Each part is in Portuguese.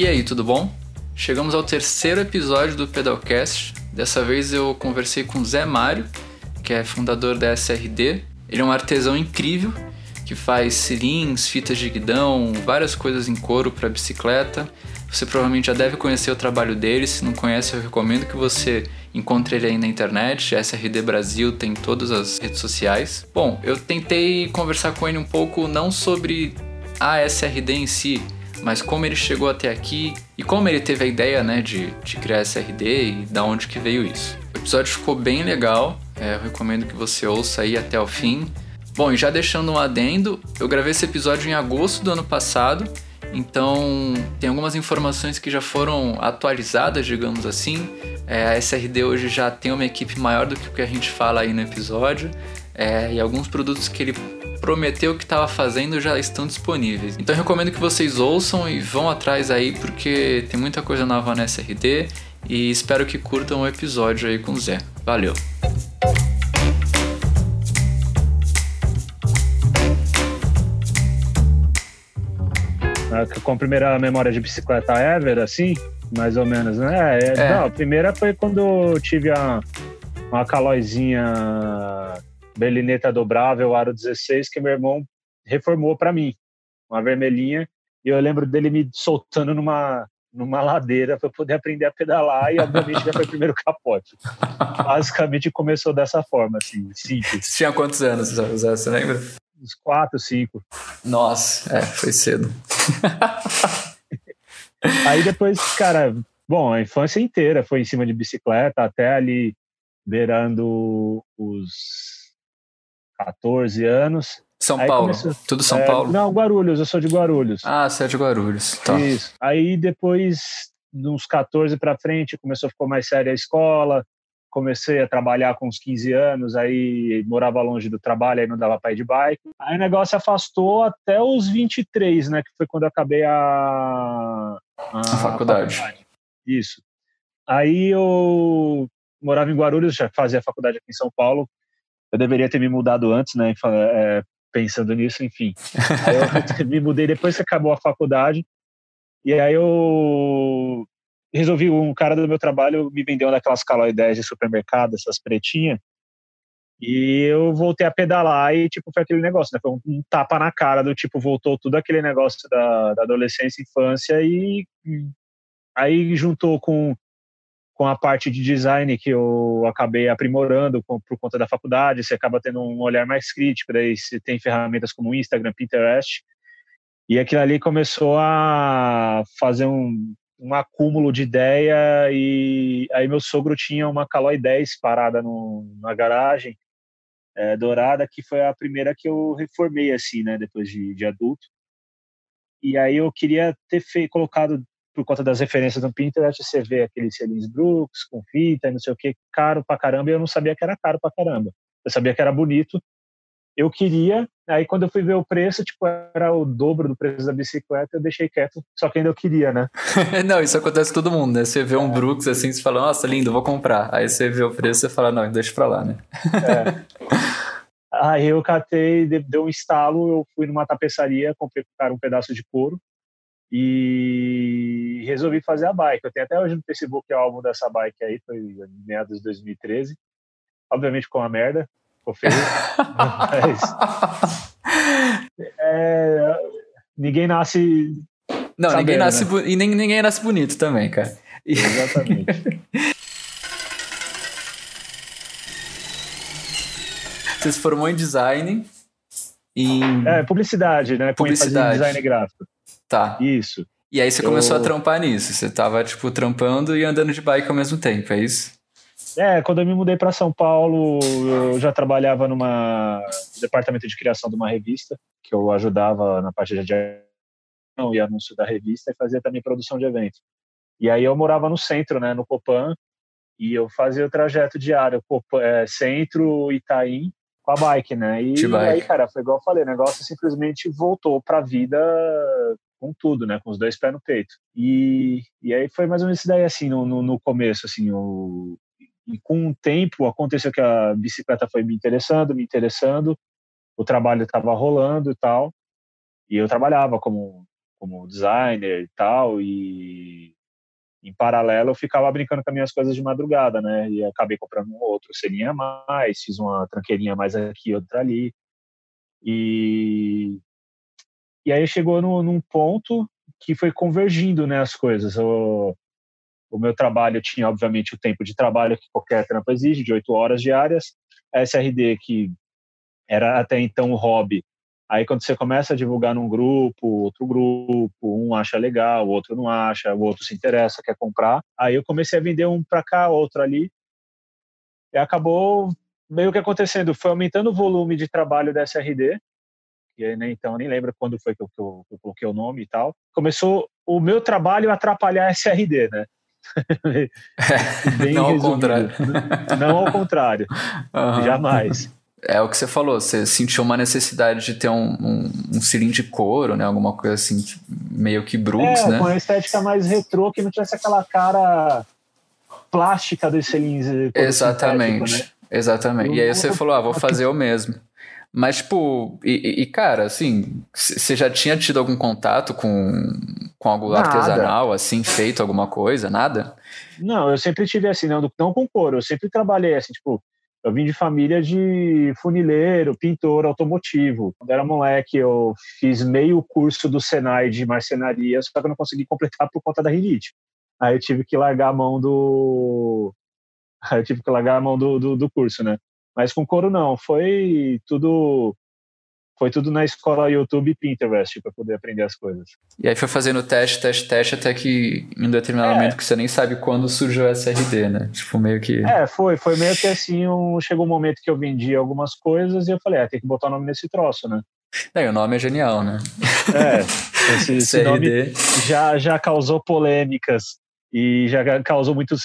E aí, tudo bom? Chegamos ao terceiro episódio do Pedalcast. Dessa vez eu conversei com Zé Mário, que é fundador da SRD. Ele é um artesão incrível que faz cilins, fitas de guidão, várias coisas em couro para bicicleta. Você provavelmente já deve conhecer o trabalho dele. Se não conhece, eu recomendo que você encontre ele aí na internet. SRD Brasil tem todas as redes sociais. Bom, eu tentei conversar com ele um pouco não sobre a SRD em si, mas como ele chegou até aqui e como ele teve a ideia né, de, de criar SRD e da onde que veio isso. O episódio ficou bem legal, é, eu recomendo que você ouça aí até o fim. Bom, e já deixando um adendo, eu gravei esse episódio em agosto do ano passado, então tem algumas informações que já foram atualizadas, digamos assim. É, a SRD hoje já tem uma equipe maior do que o que a gente fala aí no episódio, é, e alguns produtos que ele prometeu que estava fazendo já estão disponíveis. Então eu recomendo que vocês ouçam e vão atrás aí porque tem muita coisa nova na SRD e espero que curtam o episódio aí com o Zé. Valeu! Com a primeira memória de bicicleta ever, assim, mais ou menos, né? É, é. Não, a primeira foi quando eu tive a, uma calóizinha berlineta dobrável, aro 16, que meu irmão reformou para mim, uma vermelhinha, e eu lembro dele me soltando numa numa ladeira para poder aprender a pedalar e obviamente já foi o primeiro capote. Basicamente começou dessa forma, assim, simples. Você tinha quantos anos, Zé? Você lembra? Uns quatro, cinco. Nossa, é, foi cedo. Aí depois, cara, bom, a infância inteira foi em cima de bicicleta, até ali beirando os 14 anos. São aí Paulo, começou, tudo São é, Paulo? Não, Guarulhos, eu sou de Guarulhos. Ah, você é de Guarulhos, tá. Isso. Aí depois, uns 14 para frente, começou a ficar mais séria a escola, comecei a trabalhar com uns 15 anos, aí morava longe do trabalho, aí não dava para ir de bike. Aí o negócio afastou até os 23, né, que foi quando eu acabei a, a, a faculdade. faculdade. Isso. Aí eu morava em Guarulhos, já fazia faculdade aqui em São Paulo, eu deveria ter me mudado antes, né? É, pensando nisso, enfim. Eu me mudei depois que acabou a faculdade. E aí eu resolvi, um cara do meu trabalho me vendeu uma daquelas 10 de supermercado, essas pretinhas. E eu voltei a pedalar e, tipo, foi aquele negócio, né? Foi um, um tapa na cara do tipo, voltou tudo aquele negócio da, da adolescência, infância e aí juntou com com a parte de design que eu acabei aprimorando com, por conta da faculdade, você acaba tendo um olhar mais crítico, daí você tem ferramentas como Instagram, Pinterest, e aquilo ali começou a fazer um, um acúmulo de ideia e aí meu sogro tinha uma Caloi 10 parada no, na garagem, é, dourada, que foi a primeira que eu reformei assim, né, depois de, de adulto. E aí eu queria ter feito, colocado por conta das referências no Pinterest, você vê aqueles selins Brooks com fita e não sei o que, caro pra caramba, e eu não sabia que era caro pra caramba. Eu sabia que era bonito. Eu queria, aí quando eu fui ver o preço, tipo, era o dobro do preço da bicicleta, eu deixei quieto, só que ainda eu queria, né? não, isso acontece com todo mundo, né? Você vê um é. Brooks assim, você fala, nossa, lindo, vou comprar. Aí você vê o preço e fala, não, deixa pra lá, né? é. Aí eu catei, deu um estalo, eu fui numa tapeçaria, comprei um pedaço de couro, e resolvi fazer a bike. Eu tenho até hoje no Facebook o álbum dessa bike aí, foi em meados de 2013. Obviamente com a merda, ficou feio. mas, é, ninguém nasce. Não, sabendo, ninguém nasce né? e nem, ninguém nasce bonito também, cara. Exatamente. Você se formou em design. Em... É, publicidade, né? Publicidade. design gráfico. Tá. Isso. E aí você eu... começou a trampar nisso. Você tava, tipo, trampando e andando de bike ao mesmo tempo, é isso? É, quando eu me mudei para São Paulo, eu já trabalhava numa departamento de criação de uma revista, que eu ajudava na parte de e anúncio da revista e fazia também produção de eventos. E aí eu morava no centro, né, no Copan, e eu fazia o trajeto diário, Copan, é, centro Itaim, com a bike, né? E aí, cara, foi igual eu falei, o negócio simplesmente voltou para a vida com tudo, né? Com os dois pés no peito. E, e aí foi mais ou menos isso daí, assim, no, no, no começo, assim, o, e com o tempo aconteceu que a bicicleta foi me interessando, me interessando, o trabalho estava rolando e tal, e eu trabalhava como, como designer e tal, e em paralelo eu ficava brincando com as minhas coisas de madrugada, né? E acabei comprando um outro selinho a mais, fiz uma tranqueirinha mais aqui, outra ali. E, e aí chegou no, num ponto que foi convergindo né, as coisas. O, o meu trabalho tinha, obviamente, o tempo de trabalho que qualquer trampo exige, de oito horas diárias. A SRD, que era até então o hobby, Aí quando você começa a divulgar num grupo, outro grupo, um acha legal, o outro não acha, o outro se interessa, quer comprar. Aí eu comecei a vender um para cá, outro ali. E acabou meio que acontecendo, foi aumentando o volume de trabalho da SRD. E né, então nem lembro quando foi que eu, que eu, que eu coloquei o nome e tal. Começou o meu trabalho a atrapalhar SRD, né? não ao contrário. Não ao contrário. Uhum. Jamais. É o que você falou, você sentiu uma necessidade de ter um, um, um cilindro de couro, né? Alguma coisa assim, meio que Brooks, é, né? com uma estética mais retrô, que não tivesse aquela cara plástica dos cilindros. Exatamente, né? exatamente. E aí você falou, ah, vou fazer o mesmo. Mas, tipo, e, e, cara, assim, você já tinha tido algum contato com, com algo nada. artesanal, assim, feito alguma coisa? Nada? Não, eu sempre tive assim, não, não com couro, eu sempre trabalhei assim, tipo, eu vim de família de funileiro, pintor automotivo. Quando era moleque, eu fiz meio curso do Senai de marcenaria, só que eu não consegui completar por conta da rinite. Aí eu tive que largar a mão do. Aí eu tive que largar a mão do, do, do curso, né? Mas com couro não, foi tudo foi tudo na escola YouTube e Pinterest para poder aprender as coisas. E aí foi fazendo teste, teste, teste, até que em um determinado é. momento que você nem sabe quando surgiu o SRD, né? Tipo, meio que. É, foi, foi meio que assim, um, chegou um momento que eu vendi algumas coisas e eu falei, ah, tem que botar o nome nesse troço, né? É, o nome é genial, né? É, esse, esse nome já, já causou polêmicas e já causou muitos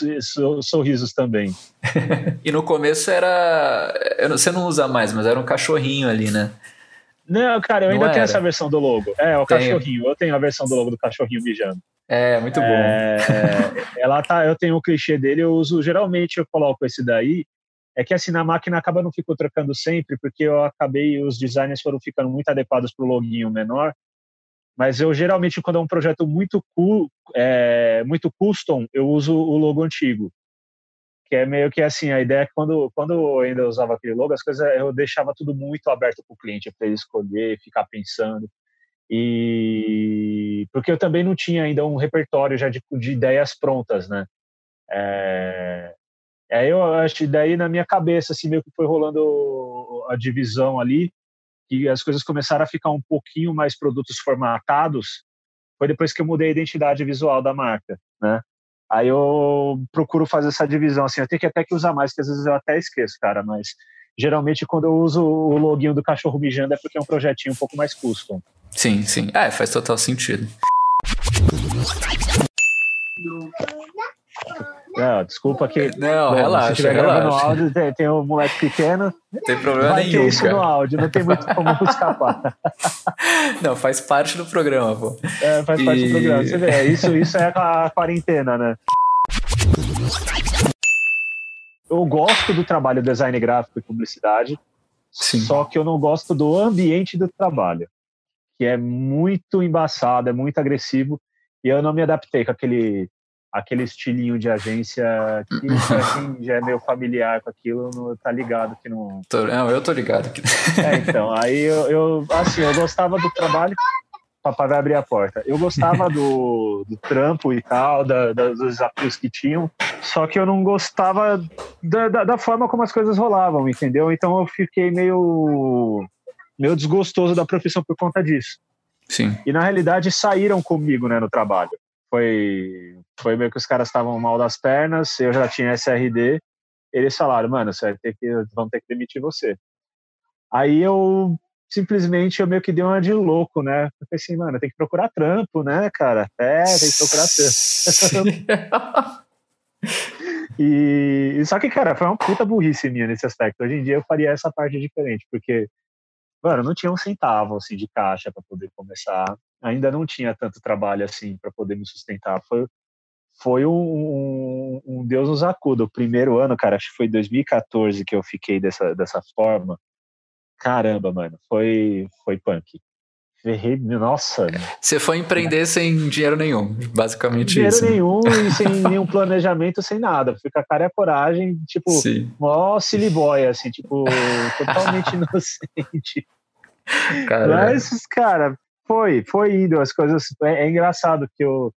sorrisos também. e no começo era. Você não usa mais, mas era um cachorrinho ali, né? Não, cara, eu ainda tenho essa versão do logo. É, o tenho. cachorrinho. Eu tenho a versão do logo do cachorrinho mijando. É, muito bom. É, ela tá, eu tenho o clichê dele, eu uso, geralmente eu coloco esse daí. É que assim, na máquina acaba não ficou trocando sempre, porque eu acabei, os designers foram ficando muito adequados pro loginho menor. Mas eu geralmente, quando é um projeto muito, é, muito custom, eu uso o logo antigo que é meio que assim, a ideia é que quando, quando eu ainda usava aquele logo, as coisas eu deixava tudo muito aberto para o cliente, para ele escolher, ficar pensando. E porque eu também não tinha ainda um repertório já de, de ideias prontas, né? É, aí eu acho daí na minha cabeça assim meio que foi rolando a divisão ali e as coisas começaram a ficar um pouquinho mais produtos formatados. Foi depois que eu mudei a identidade visual da marca, né? Aí eu procuro fazer essa divisão, assim, eu tenho que até que usar mais, que às vezes eu até esqueço, cara, mas geralmente quando eu uso o loginho do cachorro mijando é porque é um projetinho um pouco mais custom. Sim, sim. É, faz total sentido. Não, desculpa que. Não, bom, relaxa, se áudio, tem, tem um moleque pequeno. Não tem problema vai nenhum. Ter isso cara. no áudio, não tem muito como escapar. Não, faz parte do programa, pô. É, faz e... parte do programa. Você vê, isso, isso é a quarentena, né? Eu gosto do trabalho design gráfico e publicidade, Sim. só que eu não gosto do ambiente do trabalho, que é muito embaçado, é muito agressivo, e eu não me adaptei com aquele aquele estilinho de agência que quem já é meio familiar com aquilo, tá ligado que não. Tô, não, eu tô ligado. É, então, aí eu, eu, assim, eu gostava do trabalho. Papai vai abrir a porta. Eu gostava do, do trampo e tal, da, da, dos desafios que tinham, só que eu não gostava da, da, da forma como as coisas rolavam, entendeu? Então eu fiquei meio, meio desgostoso da profissão por conta disso. Sim. E na realidade saíram comigo, né, no trabalho foi, foi meio que os caras estavam mal das pernas, eu já tinha SRD, eles falaram, mano, você vai ter que, vão ter que demitir você. Aí eu simplesmente eu meio que dei uma de louco, né? Eu pensei assim, mano, tem que procurar trampo, né, cara? É, tem que procurar trampo. e, só que, cara, foi uma puta burrice minha nesse aspecto. Hoje em dia eu faria essa parte diferente, porque, mano, não tinha um centavo assim de caixa para poder começar ainda não tinha tanto trabalho assim para poder me sustentar. Foi, foi um, um, um, Deus nos acuda. O primeiro ano, cara, acho que foi 2014 que eu fiquei dessa, dessa forma. Caramba, mano, foi, foi punk. Ferrei, nossa. Você foi empreender sem dinheiro nenhum, basicamente dinheiro isso. Dinheiro nenhum e sem nenhum planejamento, sem nada. Fui com a cara e a coragem, tipo, Sim. mó silly boy, assim, tipo, totalmente inocente. Caramba. Mas, cara, foi, foi indo, as coisas, é, é engraçado que eu,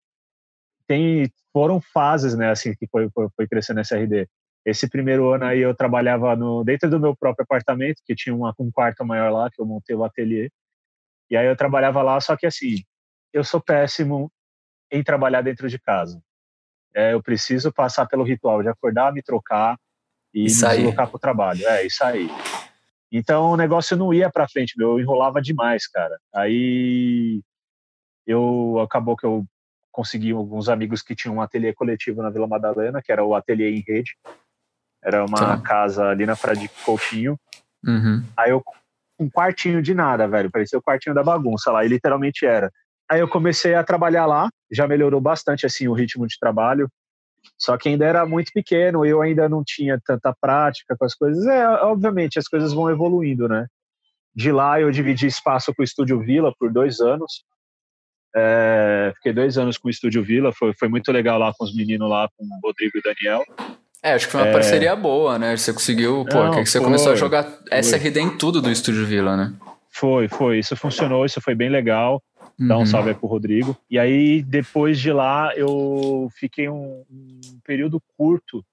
tem, foram fases, né, assim, que foi, foi, foi crescendo esse RD. Esse primeiro ano aí eu trabalhava no, dentro do meu próprio apartamento, que tinha uma, um quarto maior lá, que eu montei o ateliê. E aí eu trabalhava lá, só que assim, eu sou péssimo em trabalhar dentro de casa. É, eu preciso passar pelo ritual de acordar, me trocar e isso me deslocar para o trabalho. É, isso aí. Então o negócio não ia para frente, meu, eu enrolava demais, cara. Aí eu acabou que eu consegui alguns amigos que tinham um ateliê coletivo na Vila Madalena, que era o ateliê em rede. Era uma tá. casa ali na Praia de Coutinho. Uhum. Aí eu um quartinho de nada, velho. Parecia o quartinho da bagunça lá, e literalmente era. Aí eu comecei a trabalhar lá, já melhorou bastante assim o ritmo de trabalho. Só que ainda era muito pequeno, eu ainda não tinha tanta prática com as coisas. É, obviamente, as coisas vão evoluindo, né? De lá eu dividi espaço com o Estúdio Vila por dois anos. É, fiquei dois anos com o Estúdio Vila, foi, foi muito legal lá com os meninos lá, com o Rodrigo e o Daniel. É, acho que foi uma é... parceria boa, né? Você conseguiu, pô, Não, que você foi, começou a jogar foi. SRD em tudo do Estúdio Vila, né? Foi, foi. Isso funcionou, isso foi bem legal. Dá um uhum. salve aí pro Rodrigo. E aí, depois de lá, eu fiquei um, um período curto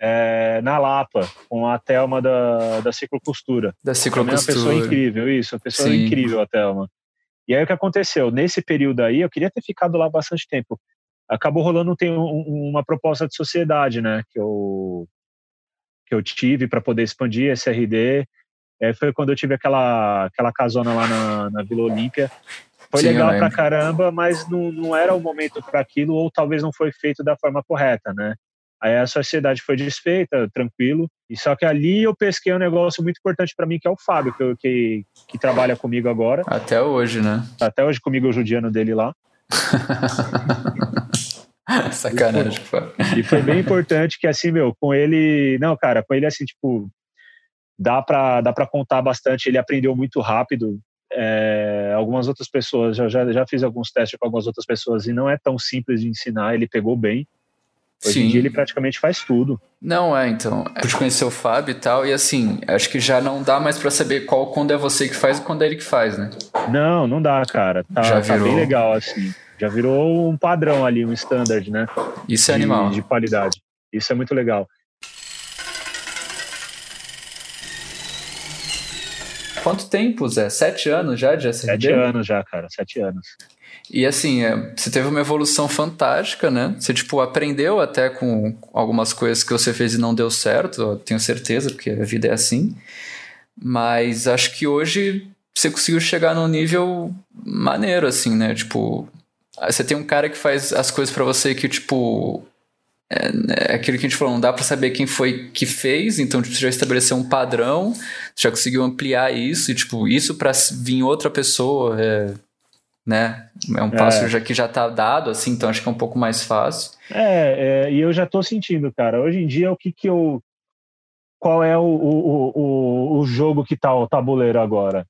é, na Lapa, com a Thelma da, da Ciclocostura. Da Ciclocostura. Uma pessoa incrível, isso, uma pessoa Sim. incrível, a Thelma. E aí o que aconteceu? Nesse período aí, eu queria ter ficado lá bastante tempo acabou rolando tem um, uma proposta de sociedade, né, que eu que eu tive para poder expandir esse RD. É, foi quando eu tive aquela aquela casona lá na, na Vila Olímpia. Foi Sim, legal pra caramba, mas não, não era o momento para aquilo ou talvez não foi feito da forma correta, né? Aí a sociedade foi desfeita, tranquilo. E só que ali eu pesquei um negócio muito importante para mim, que é o Fábio, que, que, que, trabalha comigo agora. Até hoje, né? Até hoje comigo, o judiano dele lá. Sacanagem, pô. E foi bem importante que, assim, meu, com ele. Não, cara, com ele, assim, tipo, dá pra, dá pra contar bastante. Ele aprendeu muito rápido. É, algumas outras pessoas, já, já, já fiz alguns testes com algumas outras pessoas e não é tão simples de ensinar. Ele pegou bem. Hoje Sim. em dia ele praticamente faz tudo. Não, é, então. Eu te conhecer o Fábio e tal, e assim, acho que já não dá mais para saber qual quando é você que faz e quando é ele que faz, né? Não, não dá, cara. Tá, já virou... tá bem legal, assim. Já virou um padrão ali, um standard, né? Isso é de, animal. De qualidade. Isso é muito legal. Quanto tempo, Zé? Sete anos já de SRD? Sete anos já, cara. Sete anos. E assim, é, você teve uma evolução fantástica, né? Você, tipo, aprendeu até com algumas coisas que você fez e não deu certo, tenho certeza, porque a vida é assim. Mas acho que hoje você conseguiu chegar num nível maneiro, assim, né? Tipo, você tem um cara que faz as coisas para você que, tipo. É, é, aquilo que a gente falou, não dá para saber quem foi que fez, então tipo, você já estabeleceu um padrão, já conseguiu ampliar isso, e tipo, isso para vir outra pessoa é, né? É um passo é. já que já tá dado, assim, então acho que é um pouco mais fácil. É, é e eu já tô sentindo, cara. Hoje em dia, o que que eu. Qual é o, o, o, o jogo que tá o tabuleiro agora?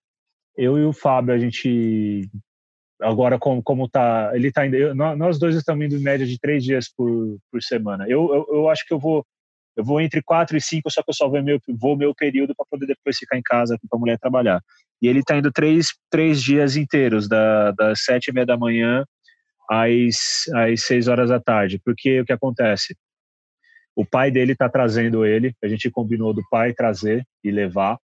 Eu e o Fábio, a gente. Agora, como, como tá. Ele tá indo. Eu, nós dois estamos indo em média de três dias por, por semana. Eu, eu, eu acho que eu vou. Eu vou entre quatro e cinco, só que eu só vou meu, vou meu período para poder depois ficar em casa com a mulher trabalhar. E ele está indo três, três dias inteiros, da, das sete e meia da manhã às, às seis horas da tarde. Porque o que acontece? O pai dele está trazendo ele, a gente combinou do pai trazer e levar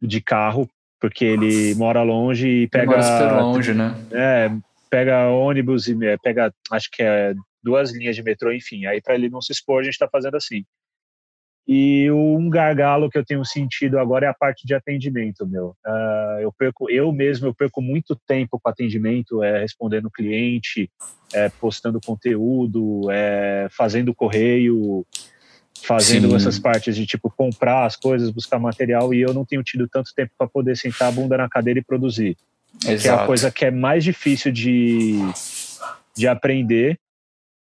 de carro, porque ele mora longe e pega. Mora super longe, né? É, pega ônibus e pega, acho que é duas linhas de metrô, enfim. Aí para ele não se expor, a gente está fazendo assim. E um gargalo que eu tenho sentido agora é a parte de atendimento, meu. Uh, eu perco, eu mesmo, eu perco muito tempo com atendimento, é, respondendo cliente, é, postando conteúdo, é, fazendo correio, fazendo Sim. essas partes de tipo comprar as coisas, buscar material, e eu não tenho tido tanto tempo para poder sentar a bunda na cadeira e produzir. Exato. Que é a coisa que é mais difícil de, de aprender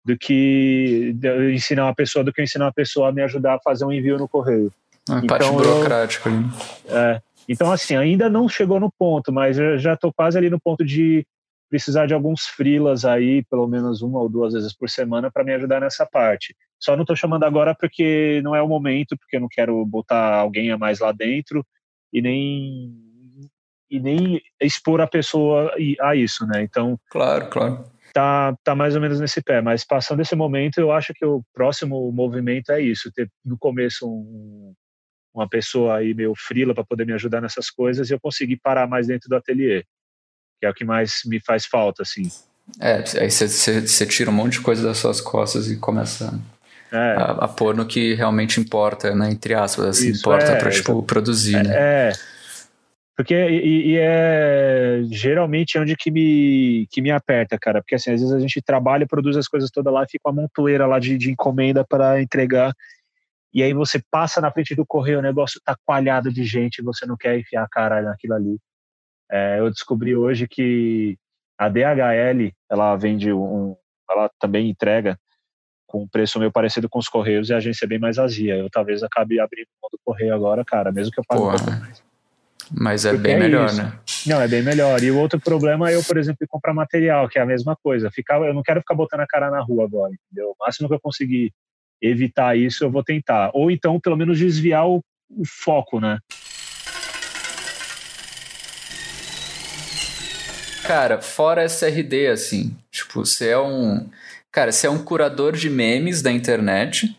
do que ensinar uma pessoa, do que ensinar uma pessoa a me ajudar a fazer um envio no correio. Uma então, parte burocrática ali. É, Então, assim, ainda não chegou no ponto, mas eu já estou quase ali no ponto de precisar de alguns frilas aí, pelo menos uma ou duas vezes por semana, para me ajudar nessa parte. Só não estou chamando agora porque não é o momento, porque eu não quero botar alguém a mais lá dentro e nem e nem expor a pessoa a isso, né? Então, claro, claro. Tá, tá mais ou menos nesse pé, mas passando esse momento, eu acho que o próximo movimento é isso, ter no começo um, uma pessoa aí meio frila para poder me ajudar nessas coisas e eu conseguir parar mais dentro do ateliê, que é o que mais me faz falta, assim. É, aí você tira um monte de coisa das suas costas e começa é. a, a, pôr no que realmente importa, né? Entre aspas, assim, importa é, para tipo, produzir, é, né? É, porque e, e, é geralmente onde que me, que me aperta, cara. Porque assim, às vezes a gente trabalha e produz as coisas todas lá e fica uma montoeira lá de, de encomenda para entregar. E aí você passa na frente do correio, o negócio tá coalhado de gente, você não quer enfiar a cara naquilo ali. É, eu descobri hoje que a DHL, ela vende um, ela também entrega com um preço meio parecido com os correios e a agência é bem mais vazia. Eu talvez acabe abrindo o do correio agora, cara, mesmo que eu pague Porra. um pouco mais. Mas é Porque bem é melhor, isso. né? Não, é bem melhor. E o outro problema é eu, por exemplo, comprar material, que é a mesma coisa. Ficar, eu não quero ficar botando a cara na rua agora, entendeu? O máximo que eu conseguir evitar isso, eu vou tentar. Ou então, pelo menos, desviar o, o foco, né? Cara, fora SRD, assim, tipo, você é um. Cara, você é um curador de memes da internet.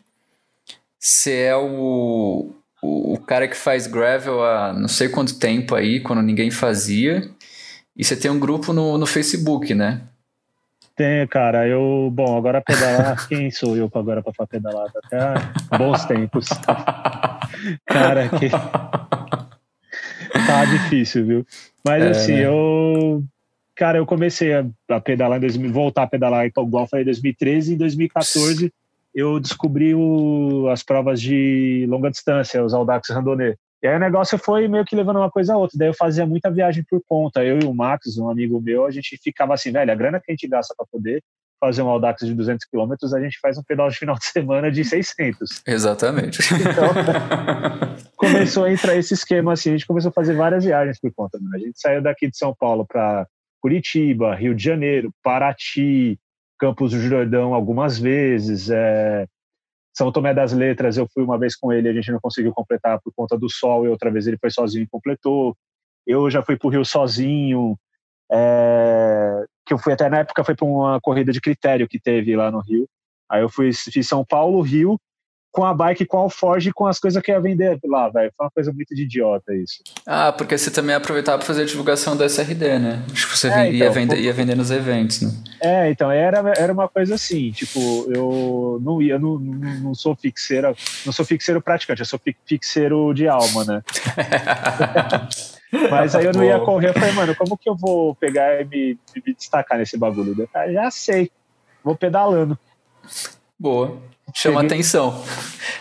Você é o, o, o, cara que faz gravel há não sei quanto tempo aí, quando ninguém fazia. E você tem um grupo no, no Facebook, né? Tem, cara. Eu, bom, agora pedalar, quem sou eu agora para pedalar? Até bons tempos. cara, que tá difícil, viu? Mas é, assim, né? eu cara, eu comecei a, a pedalar em 2000, voltar a pedalar igual eu falei em 2013 e em 2014 eu descobri o, as provas de longa distância, os Audax Randonnée. E aí o negócio foi meio que levando uma coisa a outra. Daí eu fazia muita viagem por conta. Eu e o Max, um amigo meu, a gente ficava assim, velho, a grana que a gente gasta para poder fazer um Audax de 200 quilômetros, a gente faz um pedal de final de semana de 600. Exatamente. Então, começou a entrar esse esquema assim, a gente começou a fazer várias viagens por conta. Né? A gente saiu daqui de São Paulo para Curitiba, Rio de Janeiro, Paraty, Campos do Jordão algumas vezes. É, São Tomé das Letras, eu fui uma vez com ele, a gente não conseguiu completar por conta do sol, e outra vez ele foi sozinho e completou. Eu já fui para o Rio sozinho, é, que eu fui até na época foi para uma corrida de critério que teve lá no Rio. Aí eu fui fiz São Paulo, Rio, com a bike, com a Alforge, com as coisas que ia vender lá, velho. Foi uma coisa muito de idiota isso. Ah, porque você também aproveitava para fazer a divulgação da SRD, né? Tipo, você é, ia, então, vender, ia vender nos eventos, né? É, então, era, era uma coisa assim, tipo, eu não ia, não, não sou fixeiro, não sou fixeiro praticante, eu sou fixeiro de alma, né? Mas aí eu não ia correr, eu falei, mano, como que eu vou pegar e me, me destacar nesse bagulho? Eu falei, já sei, vou pedalando. Boa. Chama Cheguei... atenção.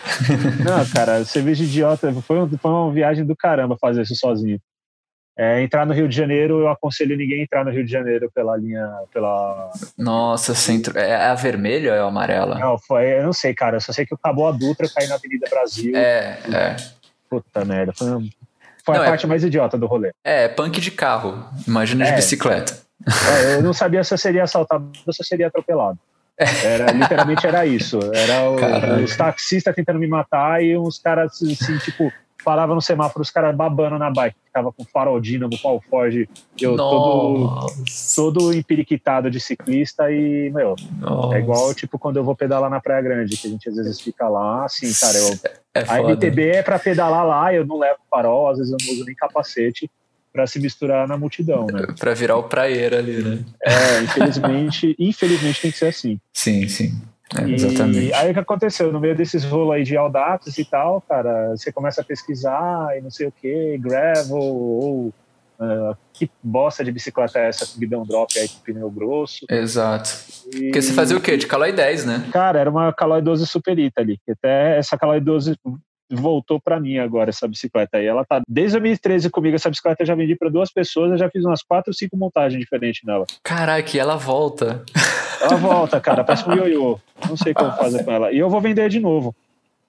Não, cara, cerveja idiota. Foi, foi uma viagem do caramba fazer isso sozinho. É, entrar no Rio de Janeiro, eu aconselho ninguém a entrar no Rio de Janeiro pela linha. pela Nossa, centro. É a vermelha ou é a amarela? Não, foi, eu não sei, cara. Eu só sei que acabou a Dutra, caí na Avenida Brasil. É, e, é. Puta merda. Foi, foi não, a é parte mais idiota do rolê. É, punk de carro. Imagina de é. bicicleta. É, eu não sabia se eu seria assaltado ou se eu seria atropelado. Era, literalmente era isso. Era o, os taxistas tentando me matar e uns caras assim, tipo, paravam no semáforo, os caras babando na bike. Ficava com farol dínamo, com alforge, eu todo, todo empiriquitado de ciclista e, meu, Nossa. é igual, tipo, quando eu vou pedalar na Praia Grande, que a gente às vezes fica lá, assim, cara, eu, é a MTB é pra pedalar lá, eu não levo farol, às vezes eu não uso nem capacete, para se misturar na multidão, né? para virar o praieiro ali, né? É, infelizmente, infelizmente tem que ser assim. Sim, sim. É, exatamente. E aí o que aconteceu? No meio desses rolos aí de Audax e tal, cara, você começa a pesquisar e não sei o que, gravel, ou uh, que bosta de bicicleta é essa deu um drop aí com pneu grosso. Exato. E... Porque você fazia o quê? De Caloi 10, né? Cara, era uma Caloi 12 Superita ali. Até essa Caloi 12 voltou para mim agora essa bicicleta aí. Ela tá desde 2013 comigo, essa bicicleta eu já vendi para duas pessoas, eu já fiz umas quatro, cinco montagens diferentes nela. Caraca, e ela volta. Ela volta, cara, parece um ioiô. Não sei como fazer com ela. E eu vou vender de novo.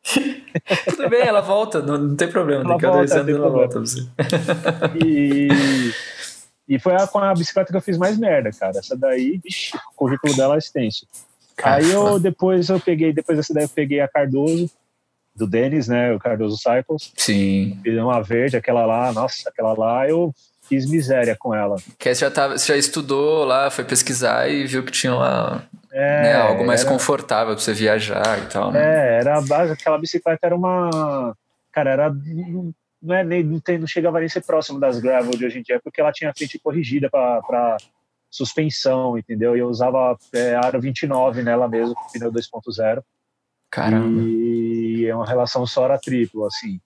Tudo bem, ela volta, não, não tem problema. Ela daqui a dois anos ela volta. Você. E, e foi a, com a bicicleta que eu fiz mais merda, cara. Essa daí, vixi, o currículo dela é extenso. Aí eu depois eu peguei, depois dessa daí eu peguei a Cardoso, do Denis, né? O Cardoso Cycles. Sim. Fiz uma verde, aquela lá, nossa, aquela lá eu fiz miséria com ela. Que você já, tava, você já estudou lá, foi pesquisar e viu que tinha uma, é, né, algo mais era, confortável pra você viajar e tal, né? É, era a base, aquela bicicleta era uma. Cara, era. Não, é, nem, não, tem, não chegava nem a ser próximo das gravel de hoje em dia, porque ela tinha frente corrigida para suspensão, entendeu? E eu usava é, aro 29 nela mesmo, pneu 2.0. Caramba. E é uma relação só era triplo, assim.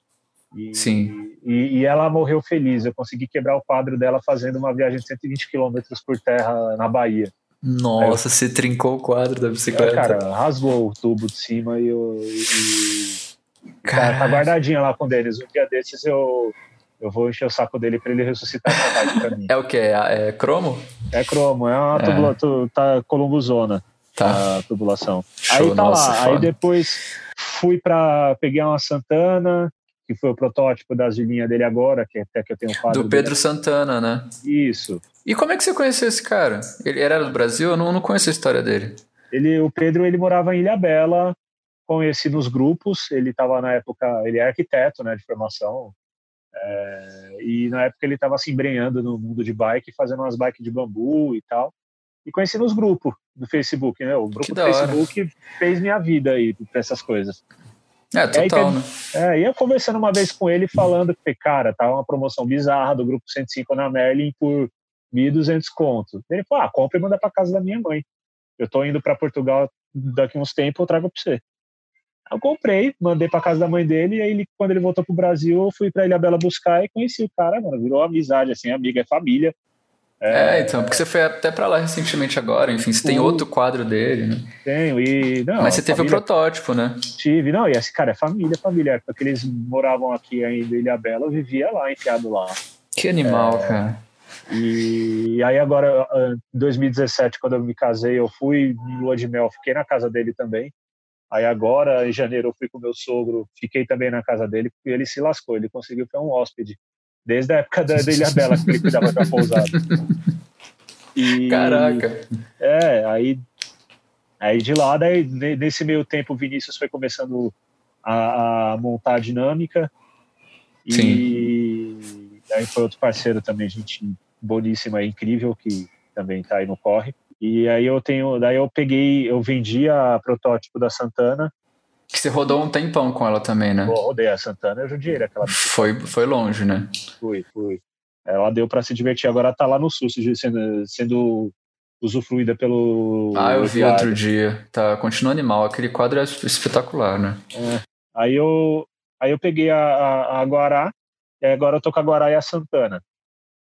E, Sim. E, e, ela morreu feliz. Eu consegui quebrar o quadro dela fazendo uma viagem de 120 km por terra na Bahia. Nossa, eu, você trincou o quadro da bicicleta. Cara, rasgou o tubo de cima e, eu, e cara, tá guardadinha lá com o Denis. Um dia desses eu, eu vou encher o saco dele para ele ressuscitar essa bike pra mim. É o que? É, é cromo? É cromo, é uma é. Tubula, tu, tá columbuzona tá. a tubulação. Show, aí tá nossa, lá, foda. aí depois fui para peguei uma Santana, que foi o protótipo das de linha dele agora, que até que eu tenho quadro. Do Pedro dele. Santana, né? Isso. E como é que você conheceu esse cara? Ele era do Brasil? Eu não, não conheço a história dele. Ele, o Pedro, ele morava em Ilha Bela, conheci nos grupos, ele estava na época, ele é arquiteto, né, de formação, é, e na época ele estava se embrenhando no mundo de bike, fazendo umas bikes de bambu e tal, e conheci nos grupos do Facebook, né, o grupo do Facebook fez minha vida aí pra essas coisas. É, total, aí, né? É, e eu conversando uma vez com ele, falando que, cara, tá uma promoção bizarra do Grupo 105 na Merlin por 1.200 contos. Ele falou, ah, compra e manda para casa da minha mãe. Eu tô indo para Portugal daqui uns tempos, eu trago para você. Eu comprei, mandei para casa da mãe dele, e aí ele, quando ele voltou pro Brasil, eu fui para Ilha Bela buscar e conheci o cara, mano, virou amizade, assim, amiga, é família. É, é, então, porque você foi até para lá recentemente agora, enfim, você tem outro quadro dele, né? Tenho, e. Não, Mas você teve o protótipo, né? Tive, não, e esse cara é família, família, porque eles moravam aqui ainda em Ilha Bela, eu vivia lá, enfiado lá. Que animal, é, cara. E aí agora, em 2017, quando eu me casei, eu fui em lua de mel, fiquei na casa dele também. Aí agora, em janeiro, eu fui com meu sogro, fiquei também na casa dele, e ele se lascou, ele conseguiu ter um hóspede desde a época da, da Ilha Bela, que ele cuidava da pousada. E, Caraca! É, aí, aí de lá, daí, nesse meio tempo, o Vinícius foi começando a, a montar a dinâmica. Sim. E aí foi outro parceiro também, gente boníssima, incrível, que também está aí no corre. E aí eu tenho, daí eu peguei, eu vendi a protótipo da Santana que você rodou um tempão com ela também, né? Eu rodei a Santana, eu judiei aquela. Foi, foi longe, né? Fui, fui. Ela deu para se divertir. Agora tá lá no sul, sendo, sendo usufruída pelo. Ah, eu vi outro dia. Tá, continua animal. Aquele quadro é espetacular, né? É. Aí eu, aí eu peguei a, a, a, Guará, e agora eu tô com a Guará e a Santana.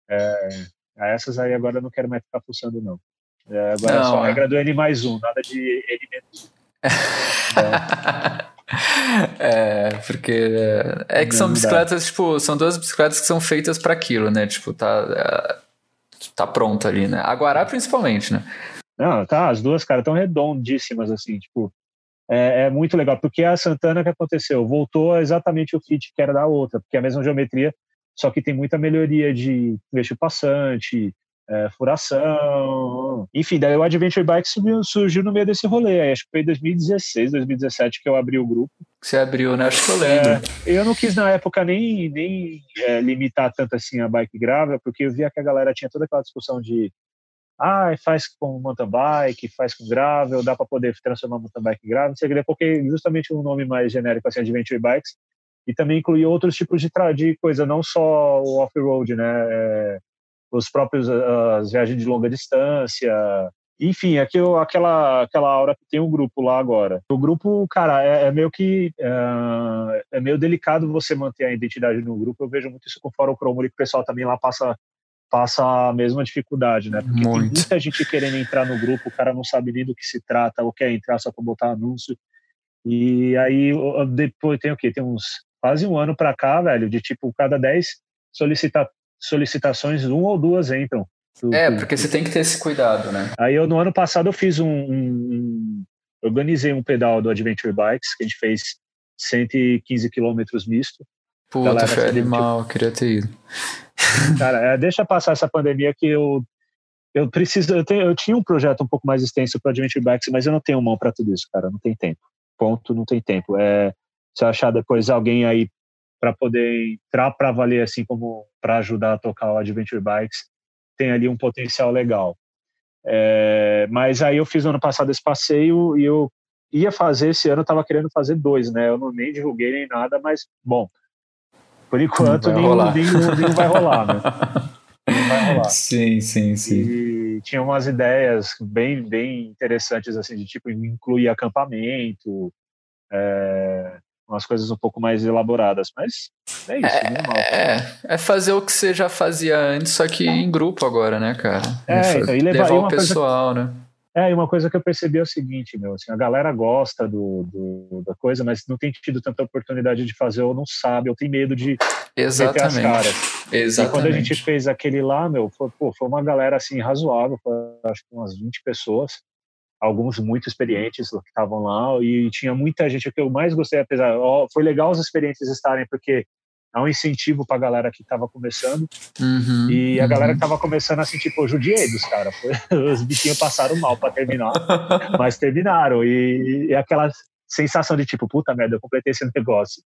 É, essas aí agora eu não quero mais ficar pulsando, não. É, agora não, é só a regra do N mais um, nada de N menos um. É, porque é que são bicicletas, tipo, são duas bicicletas que são feitas para aquilo, né? Tipo, tá, é, tá pronta ali, né? A Guará principalmente, né? Não, tá, as duas, cara, tão redondíssimas, assim, tipo, é, é, muito legal, porque a Santana que aconteceu, voltou exatamente o fit que era da outra, porque é a mesma geometria, só que tem muita melhoria de eixo passante, é, furação. Enfim, daí o Adventure Bike surgiu, surgiu, no meio desse rolê. Aí, acho que foi em 2016, 2017 que eu abri o grupo. Você abriu, né? Acho que eu lembro. É, eu não quis na época nem, nem é, limitar tanto assim a bike grava, porque eu via que a galera tinha toda aquela discussão de ah, faz com mountain bike, faz com gravel, dá para poder transformar mountain bike em gravel, porque justamente um nome mais genérico assim, Adventure Bikes, e também incluir outros tipos de, de coisa, não só o off-road, né? É, os próprios as viagens de longa distância, enfim, aquilo, aquela aquela aura que tem o um grupo lá agora. O grupo, cara, é, é meio que é, é, meio delicado você manter a identidade no grupo. Eu vejo muito isso com o Fórum Cromo, que o pessoal também lá passa passa a mesma dificuldade, né? Porque muito. tem muita gente querendo entrar no grupo, o cara não sabe nem do que se trata, ou quer entrar só para botar anúncio. E aí depois tem o quê? Tem uns quase um ano para cá, velho, de tipo cada 10 solicita solicitações, uma ou duas entram. Do, é, porque você tem que ter esse cuidado, né? Aí eu, no ano passado eu fiz um, um, um organizei um pedal do Adventure Bikes que a gente fez 115 quilômetros misto. Puta, foi animal, tipo, queria ter ido. Cara, é, deixa passar essa pandemia que eu eu preciso eu, tenho, eu tinha um projeto um pouco mais extenso para Adventure Bikes, mas eu não tenho mão para tudo isso, cara, não tem tempo. Ponto, não tem tempo. É se achar depois alguém aí para poder entrar para valer assim como para ajudar a tocar o Adventure Bikes, tem ali um potencial legal. É, mas aí eu fiz no ano passado esse passeio e eu ia fazer esse ano, eu estava querendo fazer dois, né? Eu não nem divulguei nem nada, mas bom, por enquanto nenhum, nenhum, nenhum, vai rolar, né? Vai rolar. Sim, sim, sim. E tinha umas ideias bem, bem interessantes, assim, de tipo incluir acampamento, é, umas coisas um pouco mais elaboradas, mas é isso, é, normal. É, é fazer o que você já fazia antes, só que em grupo agora, né, cara? É, então, e levar, levar o pessoal, né? É, e uma coisa que eu percebi é o seguinte, meu, assim, a galera gosta do, do, da coisa, mas não tem tido tanta oportunidade de fazer, ou não sabe, ou tem medo de Exatamente. as caras. Exatamente. E quando a gente fez aquele lá, meu, foi, pô, foi uma galera, assim, razoável, foi, acho que umas 20 pessoas, alguns muito experientes que estavam lá e tinha muita gente o que eu mais gostei apesar foi legal os experientes estarem porque é um incentivo para a galera que estava começando uhum, e a uhum. galera que estava começando assim tipo eu judiei dos caras os bichinhos passaram mal para terminar mas terminaram e, e aquela sensação de tipo puta merda eu completei esse negócio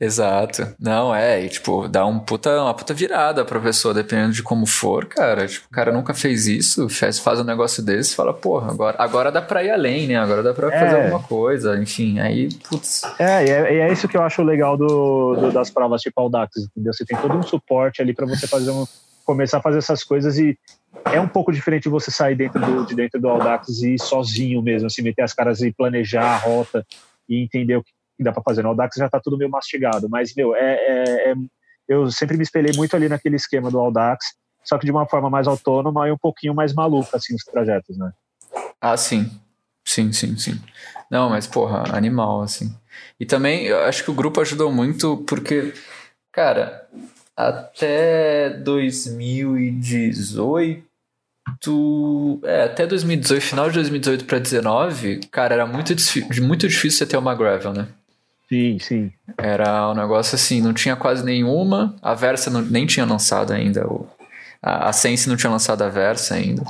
Exato. Não, é, e tipo, dá um puta, uma puta virada pra pessoa, dependendo de como for, cara. Tipo, o cara nunca fez isso, faz, faz um negócio desse fala, porra, agora, agora dá pra ir além, né? Agora dá pra é. fazer alguma coisa, enfim, aí, putz. É, e é, é isso que eu acho legal do, do, das provas tipo Audax, entendeu? Você tem todo um suporte ali pra você fazer um, começar a fazer essas coisas e é um pouco diferente você sair dentro do, de dentro do Audax e ir sozinho mesmo, assim, meter as caras e planejar a rota e entender o que que dá para fazer. No Audax já está tudo meio mastigado, mas, meu, é, é, é, eu sempre me espelhei muito ali naquele esquema do Audax, só que de uma forma mais autônoma e um pouquinho mais maluca, assim, os projetos, né? Ah, sim. Sim, sim, sim. Não, mas, porra, animal, assim. E também, eu acho que o grupo ajudou muito porque, cara, até 2018 é, até 2018, final de 2018 para 2019, cara, era muito, muito difícil você ter uma gravel, né? Sim, sim. Era um negócio assim, não tinha quase nenhuma. A Versa não, nem tinha lançado ainda. O, a, a Sense não tinha lançado a Versa ainda.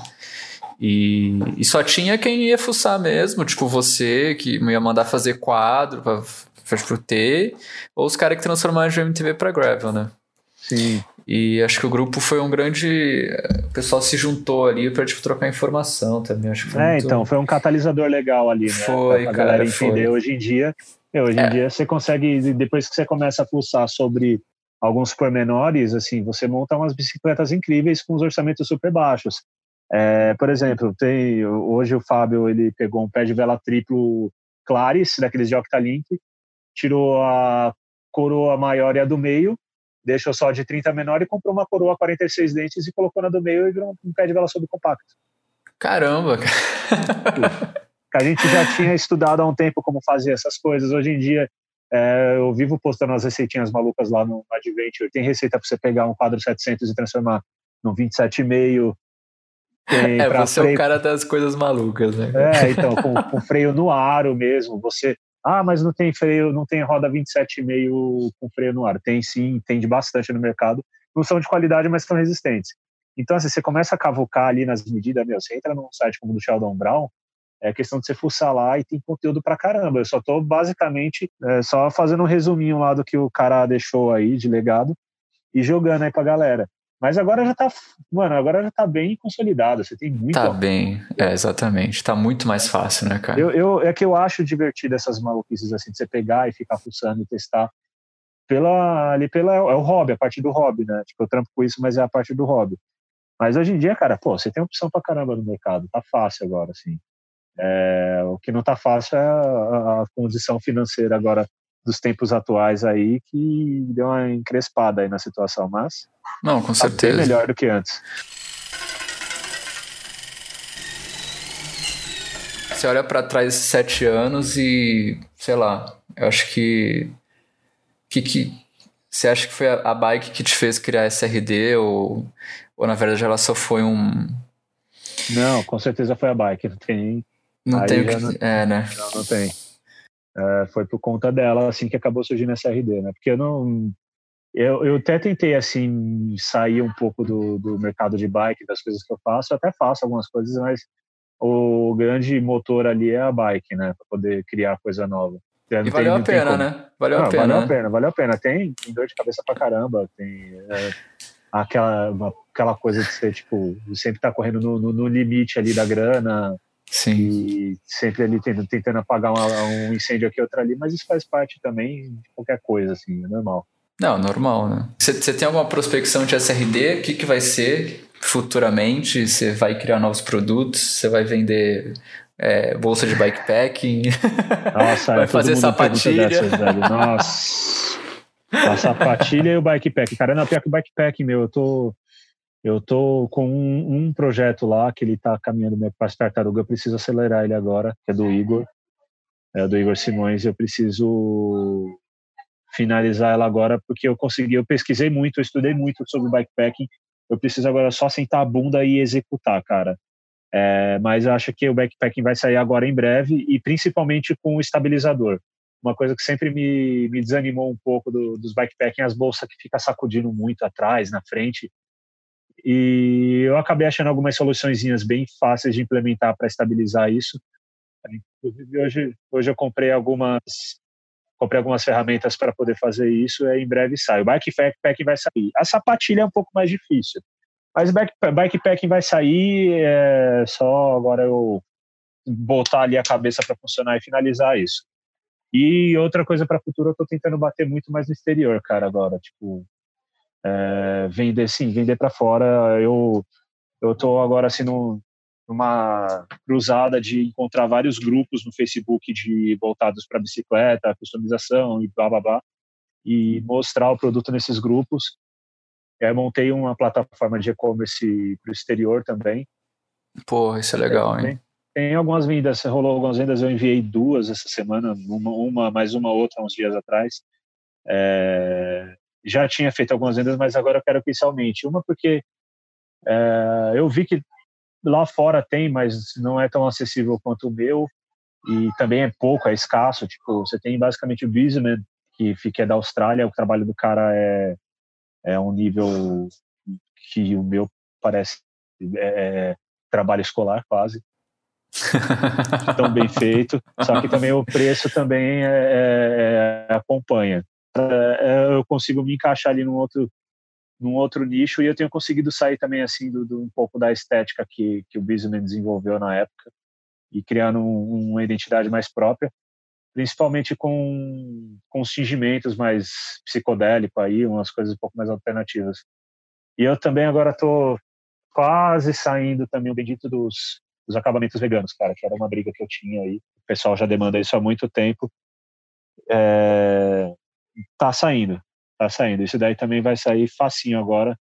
E, e só tinha quem ia fuçar mesmo, tipo você, que ia mandar fazer quadro pra, pra tipo, ter, ou os caras que transformaram de MTV pra Gravel, né? Sim. E acho que o grupo foi um grande. O pessoal se juntou ali para tipo, trocar informação também. Acho que foi é, muito... então, foi um catalisador legal ali, né? Foi, pra cara, galera entender. foi. Hoje em dia, hoje É. em dia você consegue, depois que você começa a pulsar sobre alguns pormenores, assim, você monta umas bicicletas incríveis com os orçamentos super baixos. É, por exemplo, tem hoje o Fábio ele pegou um pé de vela triplo Claris, daqueles de Octalink, tirou a coroa maior e a do meio, deixou só de 30 menor e comprou uma coroa 46 dentes e colocou na do meio e virou um pé de vela subcompacto. Caramba, a gente já tinha estudado há um tempo como fazer essas coisas. Hoje em dia, é, eu vivo postando as receitinhas malucas lá no Adventure. Tem receita para você pegar um quadro 700 e transformar num 27,5. Tem É, você é freio- o cara das coisas malucas, né? É, então, com, com freio no aro mesmo. Você. Ah, mas não tem freio, não tem roda 27,5 com freio no aro. Tem sim, tem de bastante no mercado. Não são de qualidade, mas são resistentes. Então, assim, você começa a cavucar ali nas medidas, meu, você entra num site como o do Sheldon Brown, é questão de você fuçar lá e tem conteúdo pra caramba. Eu só tô basicamente é, só fazendo um resuminho lá do que o cara deixou aí de legado e jogando aí pra galera. Mas agora já tá, mano, agora já tá bem consolidado. Você tem muito Tá bem, é, exatamente. Tá muito mais fácil, né, cara? eu, eu, é que eu acho divertido essas maluquices assim, de você pegar e ficar fuçando e testar. Pela, ali pela, é o hobby, a parte do hobby, né? Tipo, eu trampo com isso, mas é a parte do hobby. Mas hoje em dia, cara, pô, você tem opção pra caramba no mercado. Tá fácil agora, assim. É, o que não tá fácil é a, a condição financeira agora dos tempos atuais aí, que deu uma encrespada aí na situação, mas Não, com tá certeza. melhor do que antes. Você olha pra trás sete anos e, sei lá, eu acho que. que, que você acha que foi a, a bike que te fez criar SRD ou, ou na verdade ela só foi um. Não, com certeza foi a bike, não tem, Não Aí tem que. não- É, né? não, não tem. É, foi por conta dela assim que acabou surgindo essa RD, né? Porque eu não eu, eu até tentei assim sair um pouco do, do mercado de bike, das coisas que eu faço, eu até faço algumas coisas, mas o grande motor ali é a bike, né, para poder criar coisa nova. e valeu a pena, né? Valeu a pena. Valeu a pena, valeu a pena. Tem, tem dor de cabeça pra caramba, tem é, aquela, aquela coisa de ser, tipo, sempre tá correndo no, no, no limite ali da grana, Sim. E sempre ali tentando, tentando apagar uma, um incêndio aqui, outro ali, mas isso faz parte também de qualquer coisa, assim, é normal. Não, normal, né? Você tem alguma prospecção de SRD? O que, que vai ser futuramente? Você vai criar novos produtos? Você vai vender é, bolsa de bikepacking? Nossa, vai fazer sapatilha? Dessas, velho. Nossa, a sapatilha e o bikepack. Cara, não, pior que o bikepack, meu, eu tô... Eu tô com um, um projeto lá que ele tá caminhando para as tartaruga, eu preciso acelerar ele agora, que é do Igor, é do Igor Simões, eu preciso finalizar ela agora, porque eu consegui, eu pesquisei muito, eu estudei muito sobre bikepacking, eu preciso agora só sentar a bunda e executar, cara. É, mas eu acho que o backpacking vai sair agora em breve e principalmente com o estabilizador. Uma coisa que sempre me, me desanimou um pouco do, dos bikepacking, as bolsas que fica sacudindo muito atrás, na frente. E eu acabei achando algumas soluções bem fáceis de implementar para estabilizar isso. Inclusive, hoje, hoje eu comprei algumas comprei algumas ferramentas para poder fazer isso e em breve sai. O bikepacking vai sair. A sapatilha é um pouco mais difícil, mas o bikepacking vai sair, é só agora eu botar ali a cabeça para funcionar e finalizar isso. E outra coisa para futuro, eu estou tentando bater muito mais no exterior, cara, agora, tipo, é, vender, sim, vender para fora. Eu eu tô agora assim no, numa cruzada de encontrar vários grupos no Facebook de voltados para bicicleta, customização e blá blá blá, e mostrar o produto nesses grupos. É, montei uma plataforma de e-commerce para o exterior também. Pô, isso é legal, tem, hein? Tem algumas vendas, rolou algumas vendas, eu enviei duas essa semana, uma, uma mais uma outra uns dias atrás. É, já tinha feito algumas vendas, mas agora eu quero que isso aumente. Uma porque é, eu vi que lá fora tem, mas não é tão acessível quanto o meu e também é pouco, é escasso. Tipo, você tem basicamente o Businessman, que fica é da Austrália, o trabalho do cara é, é um nível que o meu parece é, é trabalho escolar quase. tão bem feito, só que também o preço também é, é, é acompanha. Eu consigo me encaixar ali num outro num outro nicho e eu tenho conseguido sair também assim do, do um pouco da estética que, que o Businessman desenvolveu na época e criando um, uma identidade mais própria, principalmente com, com os tingimentos mais psicodélicos aí, umas coisas um pouco mais alternativas. E eu também agora estou quase saindo também o bendito dos, dos acabamentos veganos, cara, que era uma briga que eu tinha aí. O pessoal já demanda isso há muito tempo. É, tá saindo, tá saindo. Isso daí também vai sair facinho agora,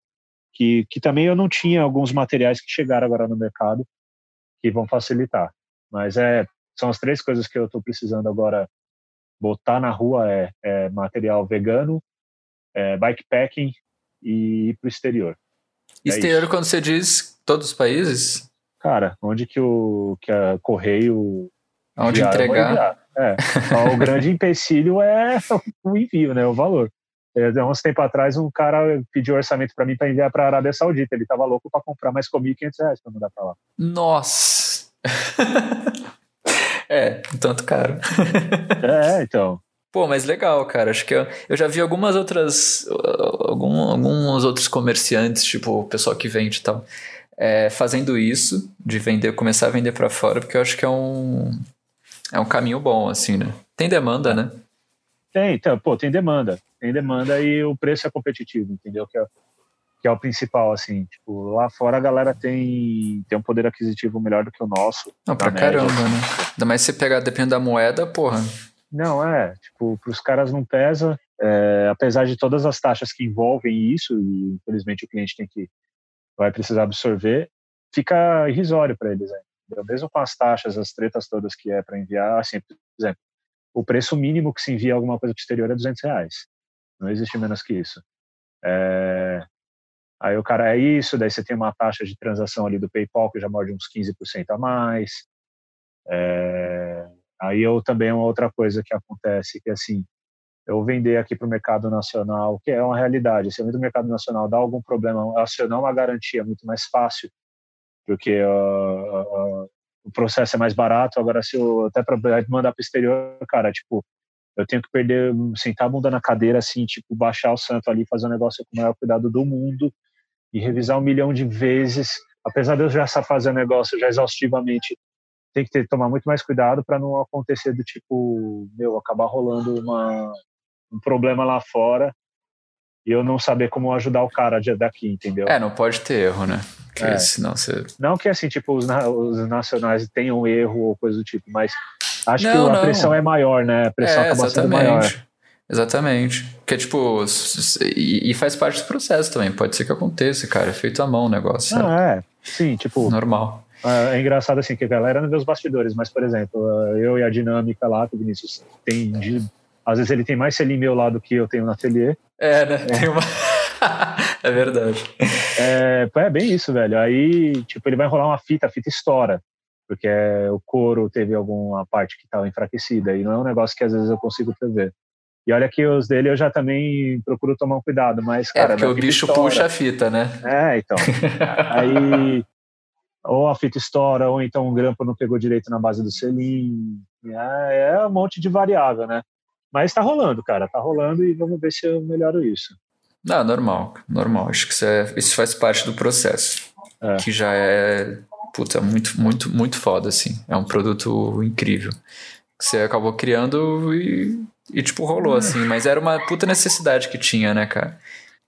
que, que também eu não tinha alguns materiais que chegaram agora no mercado que vão facilitar. Mas é, são as três coisas que eu estou precisando agora botar na rua é, é material vegano, é bikepacking e ir para o exterior. É exterior, quando você diz todos os países? Cara, onde que o que a correio onde entregar? É, o grande empecilho é o envio, né, o valor. É, há uns tempo atrás, um cara pediu orçamento para mim para enviar para a Arábia Saudita. Ele estava louco para comprar mais com 1.500 reais para mandar para lá. Nossa! é, um tanto caro. é, então. Pô, mas legal, cara. Acho que eu, eu já vi algumas outras. Algum, alguns outros comerciantes, tipo o pessoal que vende e tal, é, fazendo isso, de vender, começar a vender para fora, porque eu acho que é um. É um caminho bom, assim, né? Tem demanda, né? Tem, então, pô, tem demanda. Tem demanda e o preço é competitivo, entendeu? Que é, que é o principal, assim. Tipo, lá fora a galera tem, tem um poder aquisitivo melhor do que o nosso. Não, pra média. caramba, né? Ainda mais se pegar, dependendo da moeda, porra. Não, é. Tipo, pros caras não pesa. É, apesar de todas as taxas que envolvem isso, e infelizmente o cliente tem que vai precisar absorver, fica irrisório para eles. Né? Mesmo com as taxas, as tretas todas que é para enviar, assim, por exemplo, o preço mínimo que se envia alguma coisa para o exterior é 200 reais. Não existe menos que isso. É... Aí o cara é isso, daí você tem uma taxa de transação ali do PayPal que já morde uns 15% a mais. É... Aí eu também uma outra coisa que acontece que assim, eu vender aqui para o mercado nacional, que é uma realidade. Se eu vender no mercado nacional dá algum problema, acionar uma garantia é muito mais fácil, porque uh, uh, o processo é mais barato. Agora, se eu até para mandar para o exterior, cara, tipo, eu tenho que perder, sentar a bunda na cadeira, assim, tipo, baixar o santo ali, fazer um negócio com o maior cuidado do mundo e revisar um milhão de vezes. Apesar de eu já fazer o negócio já exaustivamente, tem que ter, tomar muito mais cuidado para não acontecer do tipo, meu, acabar rolando uma, um problema lá fora e eu não saber como ajudar o cara daqui, entendeu? É, não pode ter erro, né? Porque é. senão você... Não que assim, tipo, os, os nacionais tenham erro ou coisa do tipo, mas acho não, que a não. pressão é maior, né? A pressão é, acaba exatamente. sendo maior. Exatamente. Que é tipo. E, faz parte do processo também. Pode ser que aconteça, cara. É feito à mão o negócio. Não, é. Sim, tipo. Normal. É, é engraçado assim que a galera não vê os bastidores, mas, por exemplo, eu e a dinâmica lá, que o Vinícius tem de às vezes ele tem mais selim meu lá do que eu tenho na ateliê. É, né? É. Tem uma... é verdade. É, é bem isso, velho. Aí, tipo, ele vai rolar uma fita, a fita estoura. Porque o couro teve alguma parte que estava enfraquecida. E não é um negócio que às vezes eu consigo prever. E olha que os dele eu já também procuro tomar um cuidado, mas, é, cara. É, porque o bicho estoura. puxa a fita, né? É, então. aí. Ou a fita estoura, ou então o grampo não pegou direito na base do selim. É, é um monte de variável, né? Mas tá rolando, cara, tá rolando e vamos ver se eu melhoro isso. Não, normal, normal. Acho que isso, é, isso faz parte do processo. É. Que já é, puta, muito, muito, muito foda, assim. É um produto incrível. Que você acabou criando e, e tipo, rolou, assim. Mas era uma puta necessidade que tinha, né, cara?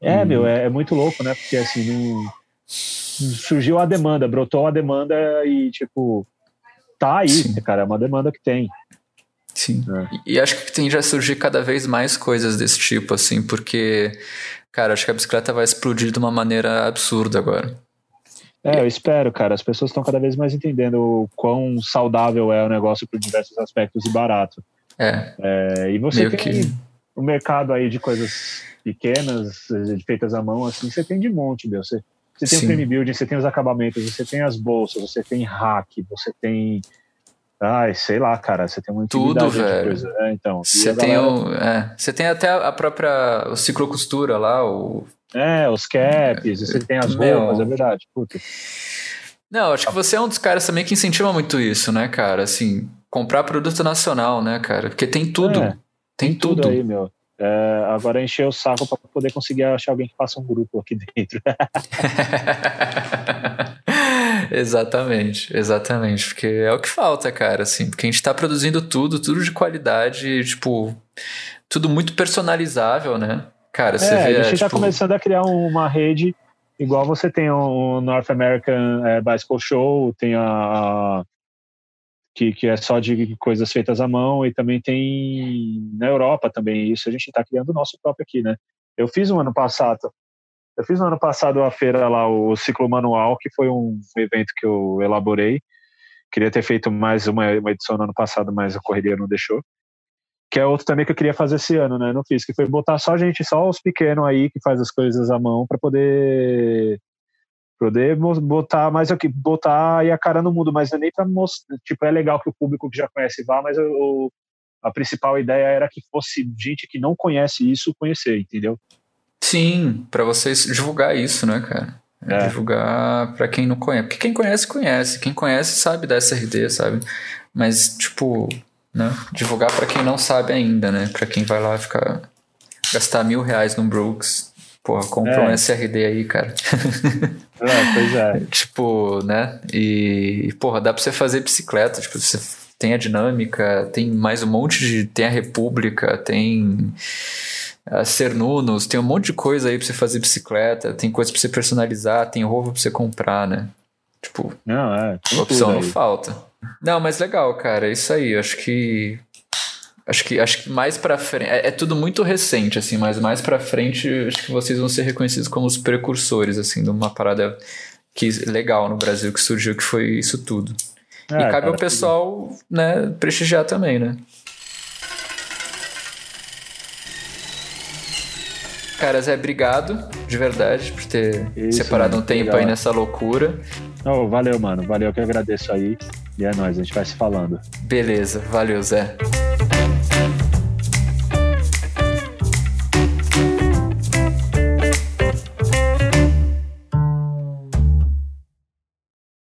É, e... meu, é, é, muito louco, né? Porque, assim, não... surgiu a demanda, brotou a demanda e, tipo, tá aí, Sim. cara. É uma demanda que tem. Sim. É. E, acho que tem já surgir cada vez mais coisas desse tipo, assim, porque, cara, acho que a bicicleta vai explodir de uma maneira absurda agora. É, eu espero, cara. As pessoas estão cada vez mais entendendo o quão saudável é o negócio por diversos aspectos e barato. É. é e você Meio tem que... o mercado aí de coisas pequenas, feitas à mão, assim, você tem de monte, meu. Você, você tem Sim. o frame building, você tem os acabamentos, você tem as bolsas, você tem rack, você tem Ai, sei lá, cara, você tem uma Tudo, velho. É, então. Você tem, galera... o, é, você tem até a própria o ciclocostura lá, o... É, os caps, você tem as Meu... roupas, é verdade. Puta. Não, acho que você é um dos caras também que incentiva muito isso, né, cara? Assim, comprar produto nacional, né, cara? Porque tem tudo. É, tem, tem tudo. tudo aí, meu. É, agora encher o saco para poder conseguir achar alguém que faça um grupo aqui dentro. exatamente, exatamente. Porque é o que falta, cara, assim. Porque a gente tá produzindo tudo, tudo de qualidade, tipo, tudo muito personalizável, né? Cara, você é, vê. A gente tá tipo... tá começando a criar uma rede, igual você tem o North American é, Bicycle Show, tem a. Que, que é só de coisas feitas à mão, e também tem na Europa também isso. A gente está criando o nosso próprio aqui, né? Eu fiz um ano passado, eu fiz no ano passado a feira lá, o Ciclo Manual, que foi um evento que eu elaborei. Queria ter feito mais uma, uma edição no ano passado, mas a correria não deixou. Que é outro também que eu queria fazer esse ano, né? Não fiz, que foi botar só gente, só os pequenos aí que faz as coisas à mão para poder poder botar mais aqui, botar aí a cara no mundo, mas não é nem para mostrar, tipo, é legal que o público que já conhece vá, mas o, a principal ideia era que fosse gente que não conhece isso conhecer, entendeu? Sim, para vocês divulgar isso, né, cara? É. Divulgar para quem não conhece. Porque quem conhece, conhece. Quem conhece sabe da SRD, sabe? Mas, tipo, né? Divulgar para quem não sabe ainda, né? Para quem vai lá ficar. gastar mil reais no Brooks. Porra, compra é. um SRD aí, cara. É, pois é. tipo, né? E, porra, dá pra você fazer bicicleta. Tipo, você tem a dinâmica, tem mais um monte de. Tem a República, tem a Cernunos, tem um monte de coisa aí pra você fazer bicicleta, tem coisa pra você personalizar, tem roupa pra você comprar, né? Tipo, não, é, opção não falta. Não, mas legal, cara, é isso aí. Acho que. Acho que, acho que mais pra frente. É, é, tudo muito recente, assim, mas mais pra frente acho que vocês vão ser reconhecidos como os precursores, assim, de uma parada que, legal no Brasil que surgiu, que foi isso tudo. É, e cabe cara, ao pessoal, né, prestigiar também, né? Cara, Zé, obrigado de verdade por ter Isso, separado um tempo legal. aí nessa loucura. Oh, valeu, mano. Valeu, que eu agradeço aí. E é nóis, a gente vai se falando. Beleza, valeu, Zé.